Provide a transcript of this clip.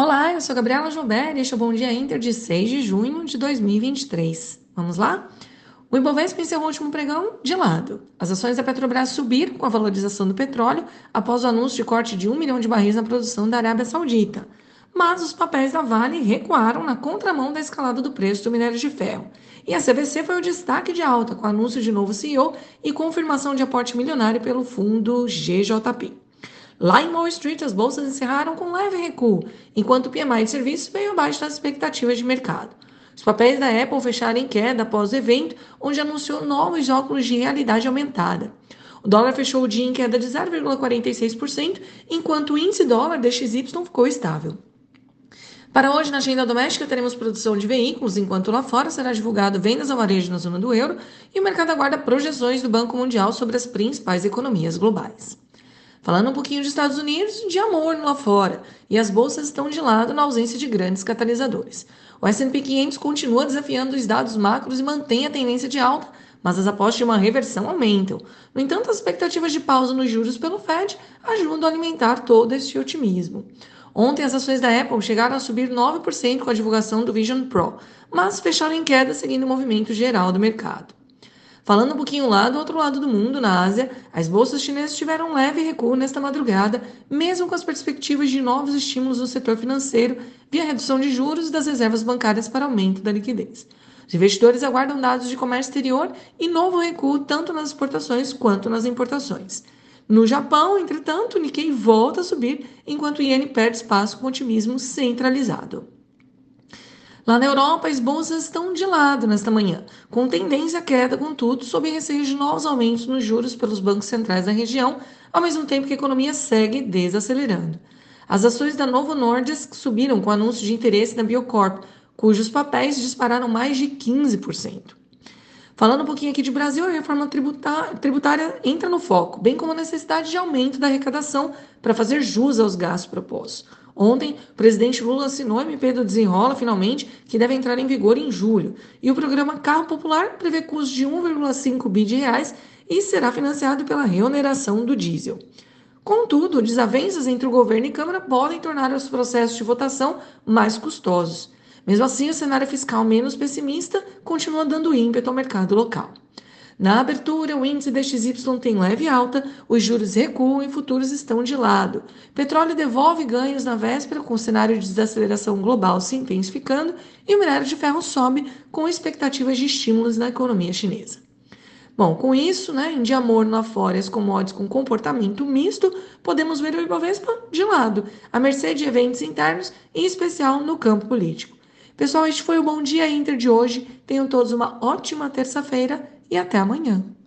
Olá, eu sou Gabriela Joubert e este é o Bom Dia Inter de 6 de junho de 2023. Vamos lá? O Ibovespa encerrou o último pregão de lado. As ações da Petrobras subiram com a valorização do petróleo após o anúncio de corte de 1 milhão de barris na produção da Arábia Saudita. Mas os papéis da Vale recuaram na contramão da escalada do preço do minério de ferro. E a CVC foi o destaque de alta, com anúncio de novo CEO e confirmação de aporte milionário pelo fundo GJP. Lá em Wall Street, as bolsas encerraram com leve recuo, enquanto o PMI de serviços veio abaixo das expectativas de mercado. Os papéis da Apple fecharam em queda após o evento, onde anunciou novos óculos de realidade aumentada. O dólar fechou o dia em queda de 0,46%, enquanto o índice dólar DXY ficou estável. Para hoje, na agenda doméstica, teremos produção de veículos, enquanto lá fora será divulgado vendas ao varejo na zona do euro e o mercado aguarda projeções do Banco Mundial sobre as principais economias globais. Falando um pouquinho dos Estados Unidos, de amor lá fora, e as bolsas estão de lado na ausência de grandes catalisadores. O S&P 500 continua desafiando os dados macros e mantém a tendência de alta, mas as apostas de uma reversão aumentam. No entanto, as expectativas de pausa nos juros pelo Fed ajudam a alimentar todo esse otimismo. Ontem, as ações da Apple chegaram a subir 9% com a divulgação do Vision Pro, mas fecharam em queda seguindo o movimento geral do mercado. Falando um pouquinho lá do outro lado do mundo, na Ásia, as bolsas chinesas tiveram um leve recuo nesta madrugada, mesmo com as perspectivas de novos estímulos no setor financeiro via redução de juros das reservas bancárias para aumento da liquidez. Os investidores aguardam dados de comércio exterior e novo recuo tanto nas exportações quanto nas importações. No Japão, entretanto, o Nikkei volta a subir, enquanto o iene perde espaço com otimismo centralizado. Lá na Europa, as bolsas estão de lado nesta manhã, com tendência à queda, contudo, sob receio de novos aumentos nos juros pelos bancos centrais da região, ao mesmo tempo que a economia segue desacelerando. As ações da Novo Nordisk subiram com anúncio de interesse na Biocorp, cujos papéis dispararam mais de 15%. Falando um pouquinho aqui de Brasil, a reforma tributária entra no foco, bem como a necessidade de aumento da arrecadação para fazer jus aos gastos propostos. Ontem, o presidente Lula assinou o MP do Desenrola, finalmente, que deve entrar em vigor em julho. E o programa Carro Popular prevê custo de 1,5 bi de reais e será financiado pela reoneração do diesel. Contudo, desavenças entre o governo e Câmara podem tornar os processos de votação mais custosos. Mesmo assim, o cenário fiscal menos pessimista continua dando ímpeto ao mercado local. Na abertura, o índice DXY tem leve alta, os juros recuam e futuros estão de lado. Petróleo devolve ganhos na véspera, com o cenário de desaceleração global se intensificando, e o minério de ferro sobe, com expectativas de estímulos na economia chinesa. Bom, com isso, né, em de amor lá fora e as commodities com comportamento misto, podemos ver o Ibovespa de lado, à mercê de eventos internos, em especial no campo político. Pessoal, este foi o Bom Dia Inter de hoje. Tenham todos uma ótima terça-feira e até amanhã.